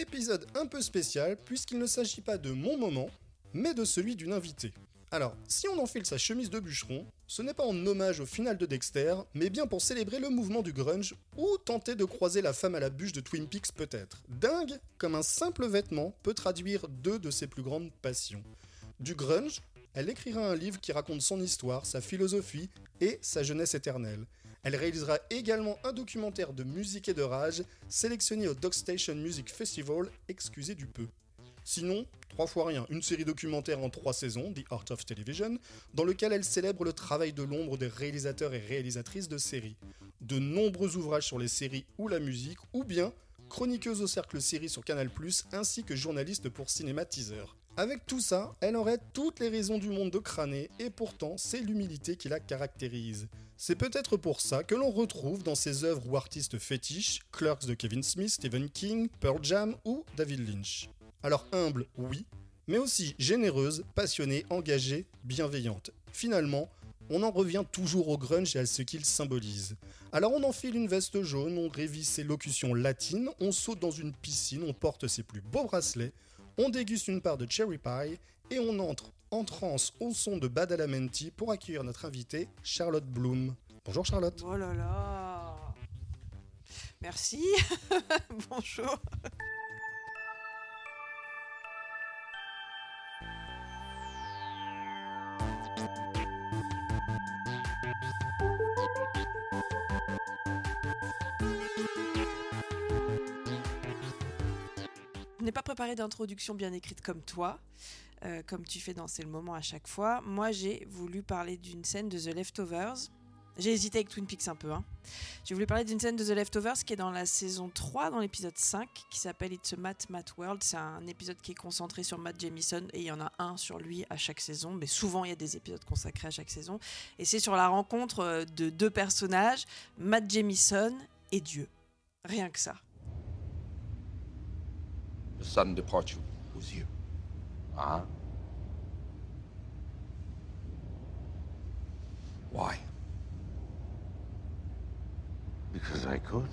Épisode un peu spécial puisqu'il ne s'agit pas de mon moment, mais de celui d'une invitée. Alors, si on enfile sa chemise de bûcheron, ce n'est pas en hommage au final de Dexter, mais bien pour célébrer le mouvement du grunge ou tenter de croiser la femme à la bûche de Twin Peaks peut-être. Dingue, comme un simple vêtement peut traduire deux de ses plus grandes passions. Du grunge, elle écrira un livre qui raconte son histoire, sa philosophie et sa jeunesse éternelle. Elle réalisera également un documentaire de musique et de rage sélectionné au Dog Station Music Festival, excusez du peu. Sinon, trois fois rien, une série documentaire en trois saisons, The Art of Television, dans lequel elle célèbre le travail de l'ombre des réalisateurs et réalisatrices de séries. De nombreux ouvrages sur les séries ou la musique, ou bien chroniqueuse au cercle série sur Canal+, ainsi que journaliste pour Cinéma. Avec tout ça, elle aurait toutes les raisons du monde de crâner, et pourtant c'est l'humilité qui la caractérise. C'est peut-être pour ça que l'on retrouve dans ses œuvres ou artistes fétiches Clerks de Kevin Smith, Stephen King, Pearl Jam ou David Lynch. Alors humble, oui, mais aussi généreuse, passionnée, engagée, bienveillante. Finalement, on en revient toujours au grunge et à ce qu'il symbolise. Alors on enfile une veste jaune, on révise ses locutions latines, on saute dans une piscine, on porte ses plus beaux bracelets, on déguste une part de cherry pie et on entre en transe au son de Badalamenti pour accueillir notre invitée Charlotte Bloom. Bonjour Charlotte. Oh là là Merci Bonjour n'ai pas préparé d'introduction bien écrite comme toi, euh, comme tu fais dans C'est le moment à chaque fois. Moi, j'ai voulu parler d'une scène de The Leftovers. J'ai hésité avec Twin Peaks un peu. Hein. J'ai voulu parler d'une scène de The Leftovers qui est dans la saison 3, dans l'épisode 5, qui s'appelle It's a Matt Matt World. C'est un épisode qui est concentré sur Matt Jamison et il y en a un sur lui à chaque saison. Mais souvent, il y a des épisodes consacrés à chaque saison. Et c'est sur la rencontre euh, de deux personnages, Matt Jamison et Dieu. Rien que ça. The sudden departure was you. Uh huh. Why? Because I could.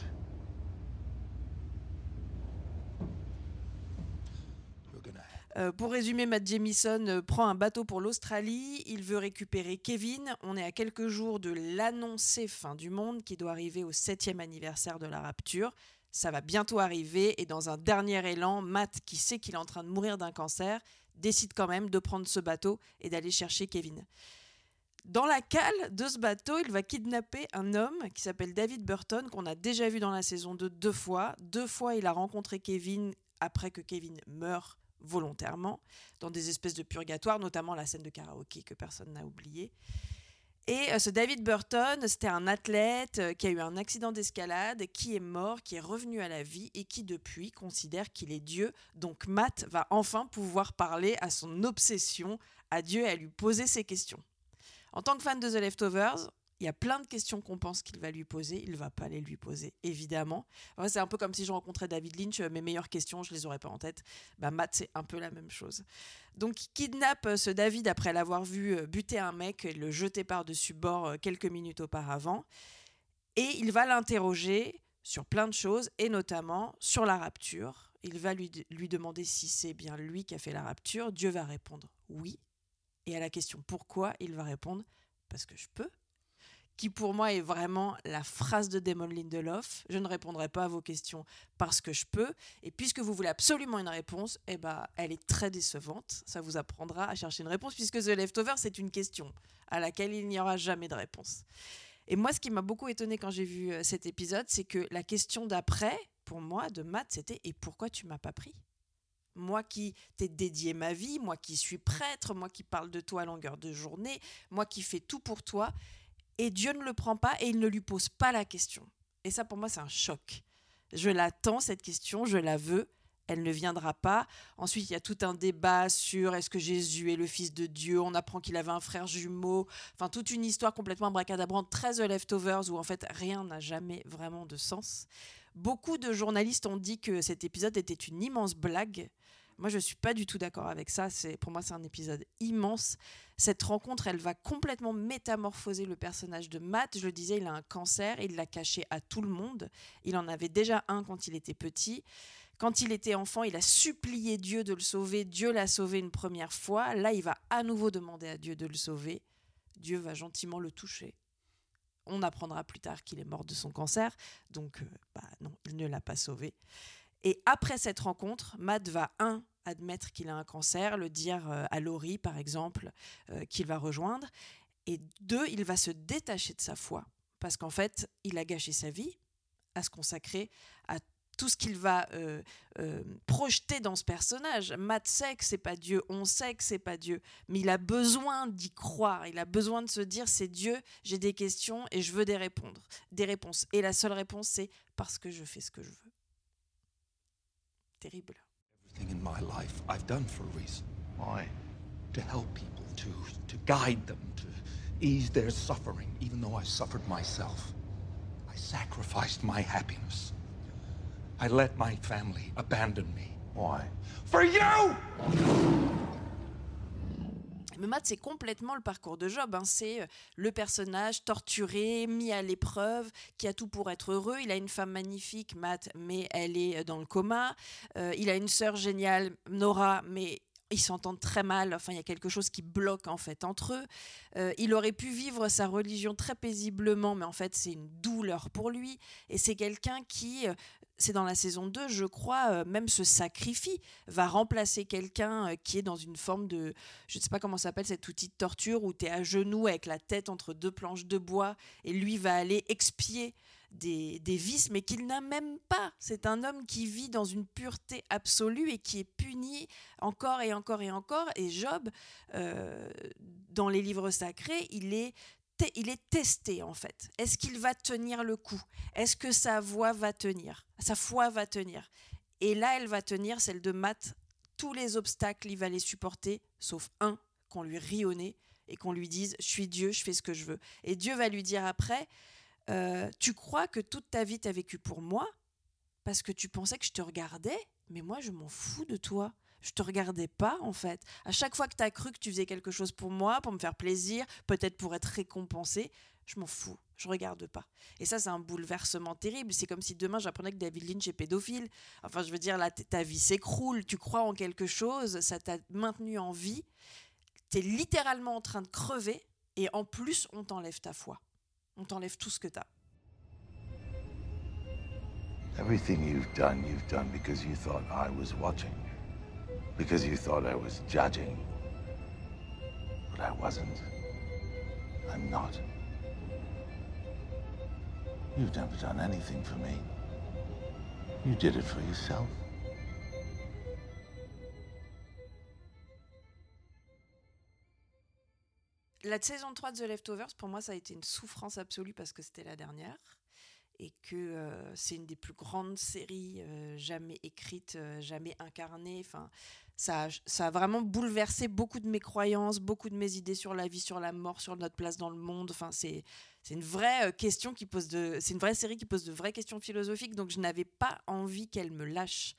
Euh, pour résumer, Matt Jamison euh, prend un bateau pour l'Australie. Il veut récupérer Kevin. On est à quelques jours de l'annoncée fin du monde qui doit arriver au septième anniversaire de la rapture. Ça va bientôt arriver et dans un dernier élan, Matt, qui sait qu'il est en train de mourir d'un cancer, décide quand même de prendre ce bateau et d'aller chercher Kevin. Dans la cale de ce bateau, il va kidnapper un homme qui s'appelle David Burton, qu'on a déjà vu dans la saison 2 deux fois. Deux fois, il a rencontré Kevin après que Kevin meurt volontairement, dans des espèces de purgatoires, notamment la scène de karaoké que personne n'a oublié. Et euh, ce David Burton, c'était un athlète euh, qui a eu un accident d'escalade, qui est mort, qui est revenu à la vie et qui depuis considère qu'il est Dieu. Donc Matt va enfin pouvoir parler à son obsession à Dieu et à lui poser ses questions. En tant que fan de The Leftovers, il y a plein de questions qu'on pense qu'il va lui poser, il va pas les lui poser, évidemment. C'est un peu comme si je rencontrais David Lynch, euh, mes meilleures questions, je les aurais pas en tête. Bah, Matt, c'est un peu la même chose. Donc, il kidnappe euh, ce David après l'avoir vu euh, buter un mec et le jeter par-dessus bord quelques minutes auparavant. Et il va l'interroger sur plein de choses, et notamment sur la rapture. Il va lui, lui demander si c'est bien lui qui a fait la rapture. Dieu va répondre oui. Et à la question pourquoi, il va répondre parce que je peux qui pour moi est vraiment la phrase de Damon Lindelof. Je ne répondrai pas à vos questions parce que je peux. Et puisque vous voulez absolument une réponse, eh ben, elle est très décevante. Ça vous apprendra à chercher une réponse puisque The Leftover, c'est une question à laquelle il n'y aura jamais de réponse. Et moi, ce qui m'a beaucoup étonné quand j'ai vu euh, cet épisode, c'est que la question d'après, pour moi, de Matt, c'était Et pourquoi tu m'as pas pris? Moi qui t'ai dédié ma vie, moi qui suis prêtre, moi qui parle de toi à longueur de journée, moi qui fais tout pour toi, et Dieu ne le prend pas et il ne lui pose pas la question. Et ça, pour moi, c'est un choc. Je l'attends, cette question, je la veux, elle ne viendra pas. Ensuite, il y a tout un débat sur est-ce que Jésus est le Fils de Dieu On apprend qu'il avait un frère jumeau. Enfin, toute une histoire complètement bracadabrante, très The Leftovers, où en fait rien n'a jamais vraiment de sens. Beaucoup de journalistes ont dit que cet épisode était une immense blague. Moi, je suis pas du tout d'accord avec ça. C'est pour moi, c'est un épisode immense. Cette rencontre, elle va complètement métamorphoser le personnage de Matt. Je le disais, il a un cancer, il l'a caché à tout le monde. Il en avait déjà un quand il était petit. Quand il était enfant, il a supplié Dieu de le sauver. Dieu l'a sauvé une première fois. Là, il va à nouveau demander à Dieu de le sauver. Dieu va gentiment le toucher. On apprendra plus tard qu'il est mort de son cancer, donc euh, bah non, il ne l'a pas sauvé. Et après cette rencontre, Matt va, un, admettre qu'il a un cancer, le dire euh, à Laurie, par exemple, euh, qu'il va rejoindre, et deux, il va se détacher de sa foi, parce qu'en fait, il a gâché sa vie à se consacrer à tout ce qu'il va euh, projeter dans ce personnage. Matt sait que c'est pas Dieu, on sait que c'est pas Dieu, mais il a besoin d'y croire, il a besoin de se dire c'est Dieu, j'ai des questions et je veux des des réponses. Et la seule réponse c'est parce que je fais ce que je veux. Terrible. Everything in my life I've done for a reason. Why? To help people, to, to guide them, to ease their suffering, even though I suffered myself. I sacrificed my happiness. I let my family abandon me. Why? For you! Mais Matt, c'est complètement le parcours de Job. hein. C'est euh, le personnage torturé, mis à l'épreuve, qui a tout pour être heureux. Il a une femme magnifique, Matt, mais elle est euh, dans le coma. Euh, il a une sœur géniale, Nora, mais ils s'entendent très mal. Enfin, il y a quelque chose qui bloque en fait entre eux. Euh, il aurait pu vivre sa religion très paisiblement, mais en fait, c'est une douleur pour lui. Et c'est quelqu'un qui, euh, c'est dans la saison 2, je crois, euh, même se sacrifie, va remplacer quelqu'un qui est dans une forme de, je ne sais pas comment s'appelle cet outil de torture où tu es à genoux avec la tête entre deux planches de bois et lui va aller expier des, vices, mais qu'il n'a même pas. C'est un homme qui vit dans une pureté absolue et qui est puni encore et encore et encore. Et Job, euh, dans les livres sacrés, il est il est testé en fait. Est-ce qu'il va tenir le coup? Est-ce que sa voix va tenir? Sa foi va tenir Et là, elle va tenir, celle de Matt. Tous les obstacles, il va les supporter, sauf un, qu'on lui rit au nez et qu'on lui dise Je suis Dieu, je fais ce que je veux. Et Dieu va lui dire après euh, Tu crois que toute ta vie t'as vécu pour moi? Parce que tu pensais que je te regardais, mais moi je m'en fous de toi. Je te regardais pas en fait. À chaque fois que tu as cru que tu faisais quelque chose pour moi, pour me faire plaisir, peut-être pour être récompensé, je m'en fous. Je regarde pas. Et ça, c'est un bouleversement terrible. C'est comme si demain j'apprenais que David Lynch est pédophile. Enfin, je veux dire, là, ta vie s'écroule. Tu crois en quelque chose, ça t'a maintenu en vie. Tu es littéralement en train de crever. Et en plus, on t'enlève ta foi. On t'enlève tout ce que tu as. Everything you've done, you've done because you thought I was watching. Because you thought I was judging. But I wasn't. I'm not. You've never done anything for me. You did it for yourself. La saison 3 de The Leftovers, pour moi, ça a été une souffrance absolue parce que c'était la dernière et que euh, c'est une des plus grandes séries euh, jamais écrites, euh, jamais incarnées. Enfin, ça, a- ça a vraiment bouleversé beaucoup de mes croyances, beaucoup de mes idées sur la vie, sur la mort, sur notre place dans le monde. Enfin, c'est une vraie question qui pose de, c'est une vraie série qui pose de vraies questions philosophiques. Donc, je n'avais pas envie qu'elle me lâche.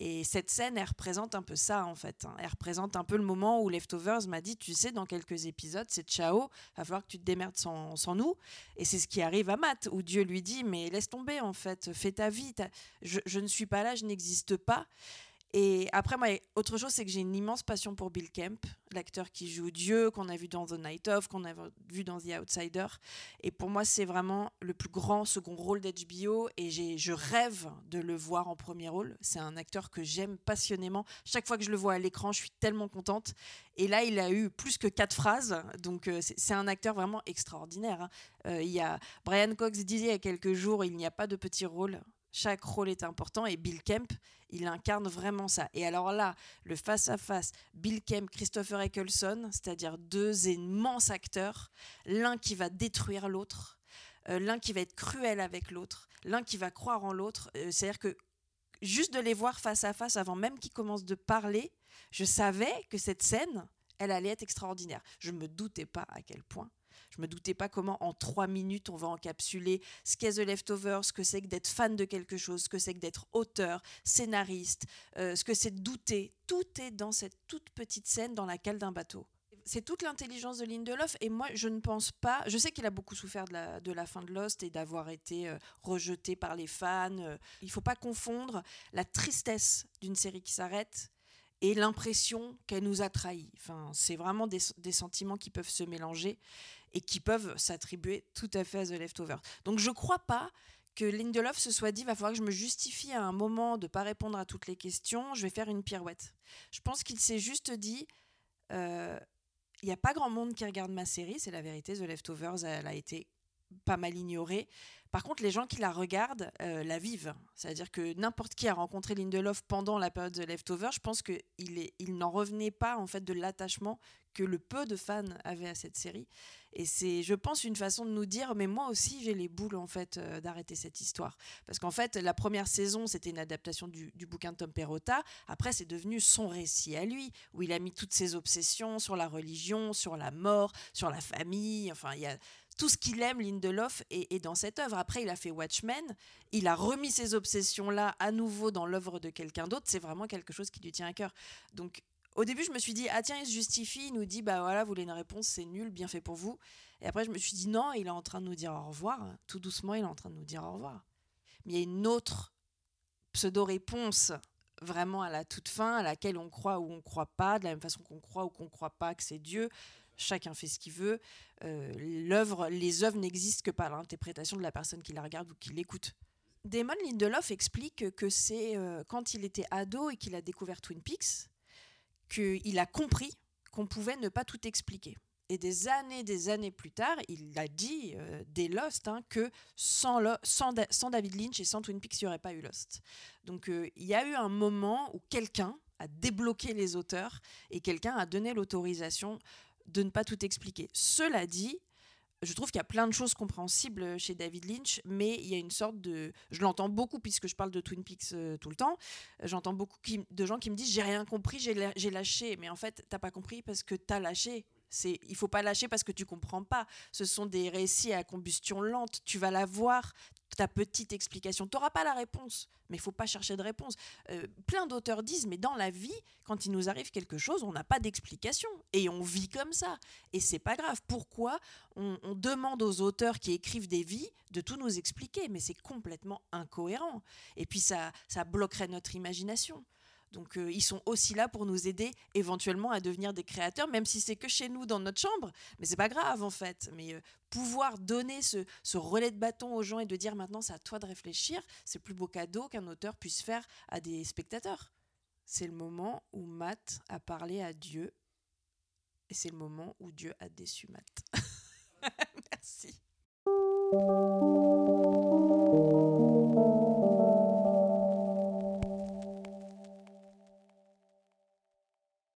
Et cette scène, elle représente un peu ça, en fait. hein. Elle représente un peu le moment où Leftovers m'a dit, tu sais, dans quelques épisodes, c'est ciao, va falloir que tu te démerdes sans, sans nous. Et c'est ce qui arrive à Matt, où Dieu lui dit, mais laisse tomber, en fait, fais ta vie. je ne suis pas là, je n'existe pas. Et après, moi, autre chose, c'est que j'ai une immense passion pour Bill Kemp, l'acteur qui joue Dieu, qu'on a vu dans The Night Of, qu'on a vu dans The Outsider. Et pour moi, c'est vraiment le plus grand second rôle d'HBO et je rêve de le voir en premier rôle. C'est un acteur que j'aime passionnément. Chaque fois que je le vois à l'écran, je suis tellement contente. Et là, il a eu plus que quatre phrases, donc euh, c'est c'est un acteur vraiment extraordinaire. hein. Euh, il y a Brian Cox disait il y a quelques jours, il n'y a pas de petit rôle. Chaque rôle est important et Bill Kemp, il incarne vraiment ça. Et alors là, le face-à-face, Bill Kemp, Christopher Eccleston, c'est-à-dire deux immenses acteurs, l'un qui va détruire l'autre, euh, l'un qui va être cruel avec l'autre, l'un qui va croire en l'autre. Euh, C'est-à-dire que juste de les voir face à face avant même qu'ils commencent de parler, je savais que cette scène, elle allait être extraordinaire. Je ne me doutais pas à quel point. Je me doutais pas comment en trois minutes on va encapsuler ce qu'est The Leftovers, ce que c'est que d'être fan de quelque chose, ce que c'est que d'être auteur, scénariste, euh, ce que c'est de douter. Tout est dans cette toute petite scène dans la cale d'un bateau. c'est toute l'intelligence de Lindelof. Et moi, je ne pense pas. Je sais qu'il a beaucoup souffert de la, fin de Lost et d'avoir été euh, rejeté par les fans. Euh. il faut pas confondre la tristesse d'une série qui s'arrête et l'impression qu'elle nous a trahis. Enfin, c'est vraiment des, sentiments qui peuvent se mélanger et qui peuvent s'attribuer tout à fait à The Leftovers. Donc, je crois pas que Lindelof se soit dit va falloir que je me justifie à un moment de pas répondre à toutes les questions, je vais faire une pirouette. Je pense qu'il s'est juste dit euh, il n'y a pas grand monde qui regarde ma série, c'est la vérité. The Leftovers, elle a été pas mal ignorée. Par contre, les gens qui la regardent euh, la vivent. C'est-à-dire que n'importe qui a rencontré Lindelof pendant la période de Leftover, je pense qu'il il n'en revenait pas en fait de l'attachement que le peu de fans avaient à cette série. Et c'est, je pense, une façon de nous dire, mais moi aussi j'ai les boules en fait euh, d'arrêter cette histoire. Parce qu'en fait, la première saison, c'était une adaptation du, du, bouquin de Tom Perrotta. Après, c'est devenu son récit à lui, où il a mis toutes ses obsessions sur la religion, sur la mort, sur la famille. Enfin, il y a tout ce qu'il aime, Lindelof, est, dans cette œuvre. Après, il a fait Watchmen, il a remis ces obsessions-là à nouveau dans l'œuvre de quelqu'un d'autre. C'est vraiment quelque chose qui lui tient à cœur. Donc, au début, je me suis dit, ah tiens, il se justifie, il nous dit, bah voilà, vous voulez une réponse, c'est nul, bien fait pour vous. Et après, je me suis dit, non, il est en train de nous dire au revoir. Tout doucement, il est en train de nous dire au revoir. Mais il y a une autre pseudo-réponse vraiment à la toute fin, à laquelle on croit ou on ne croit pas, de la même façon qu'on croit ou qu'on ne croit pas que c'est Dieu chacun fait ce qu'il veut. Euh, les œuvres n'existent que par l'interprétation de la personne qui la regarde ou qui l'écoute. Damon Lindelof explique que c'est euh, quand il était ado et qu'il a découvert Twin Peaks qu'il a compris qu'on pouvait ne pas tout expliquer. Et des années, des années plus tard, il a dit euh, des Lost hein, que sans, sans, David Lynch et sans Twin Peaks, il n'y aurait pas eu Lost. Donc il y a eu un moment où quelqu'un a débloqué les auteurs et quelqu'un a donné l'autorisation de ne pas tout expliquer. Cela dit, je trouve qu'il y a plein de choses compréhensibles chez David Lynch, mais il y a une sorte de... Je l'entends beaucoup puisque je parle de Twin Peaks euh, tout le temps. J'entends beaucoup de gens qui me disent j'ai rien compris, j'ai lâché. Mais en fait, t'as pas compris parce que t'as lâché. C'est, il faut pas lâcher parce que tu comprends pas. Ce sont des récits à combustion lente. Tu vas la voir, ta petite explication. Tu n'auras pas la réponse, mais il faut pas chercher de réponse. Euh, plein d'auteurs disent, mais dans la vie, quand il nous arrive quelque chose, on n'a pas d'explication et on vit comme ça. Et c'est pas grave. Pourquoi on, on, demande aux auteurs qui écrivent des vies de tout nous expliquer? Mais c'est complètement incohérent. Et puis ça, ça bloquerait notre imagination. Donc euh, ils sont aussi là pour nous aider éventuellement à devenir des créateurs, même si c'est que chez nous dans notre chambre. Mais c'est pas grave en fait. Mais euh, pouvoir donner ce, relais de bâton aux gens et de dire maintenant c'est à toi de réfléchir, c'est le plus beau cadeau qu'un auteur puisse faire à des spectateurs. C'est le moment où Matt a parlé à Dieu et c'est le moment où Dieu a déçu Matt. Merci.